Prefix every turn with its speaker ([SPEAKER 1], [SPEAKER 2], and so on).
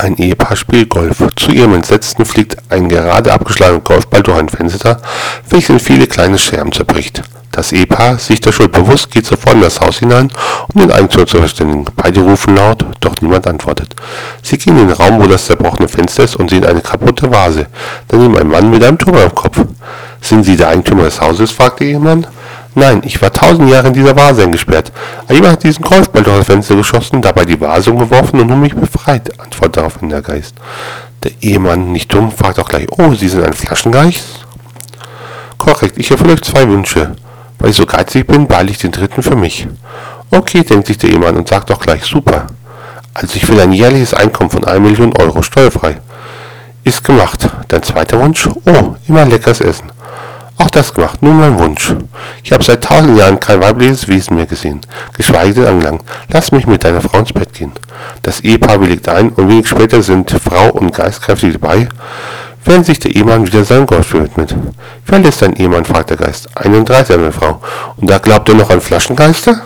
[SPEAKER 1] Ein Ehepaar spielt Golf. Zu ihrem Entsetzen fliegt ein gerade abgeschlagener Golfball durch ein Fenster, welches in viele kleine Scherben zerbricht. Das Ehepaar, sich der Schuld bewusst, geht sofort in das Haus hinein, um den Eigentümer zu verständigen. Beide rufen laut, doch niemand antwortet. Sie gehen in den Raum, wo das zerbrochene Fenster ist, und sehen eine kaputte Vase. Daneben ein Mann mit einem Turm am Kopf. Sind Sie der Eigentümer des Hauses? fragt der Ehemann. Nein, ich war tausend Jahre in dieser Vase eingesperrt. Jemand hat diesen Golfball durch das Fenster geschossen, dabei die Vase umgeworfen und nun mich befreit, antwortet daraufhin der Geist. Der Ehemann, nicht dumm, fragt auch gleich, oh, Sie sind ein Flaschengeist? Korrekt, ich erfülle euch zwei Wünsche. Weil ich so geizig bin, beeile ich den dritten für mich. Okay, denkt sich der Ehemann und sagt auch gleich, super. Also ich will ein jährliches Einkommen von 1 Million Euro steuerfrei. Ist gemacht. Dein zweiter Wunsch? Oh, immer leckeres Essen. Auch das gemacht, nur mein Wunsch. Ich habe seit tausend Jahren kein weibliches Wesen mehr gesehen, geschweige denn angelangt. Lass mich mit deiner Frau ins Bett gehen. Das Ehepaar willigt ein und wenig später sind Frau und Geist kräftig dabei, während sich der Ehemann wieder seinem Golfspiel widmet. Wer lässt dein Ehemann, fragt der Geist. 31, meine Frau. Und da glaubt er noch an Flaschengeister?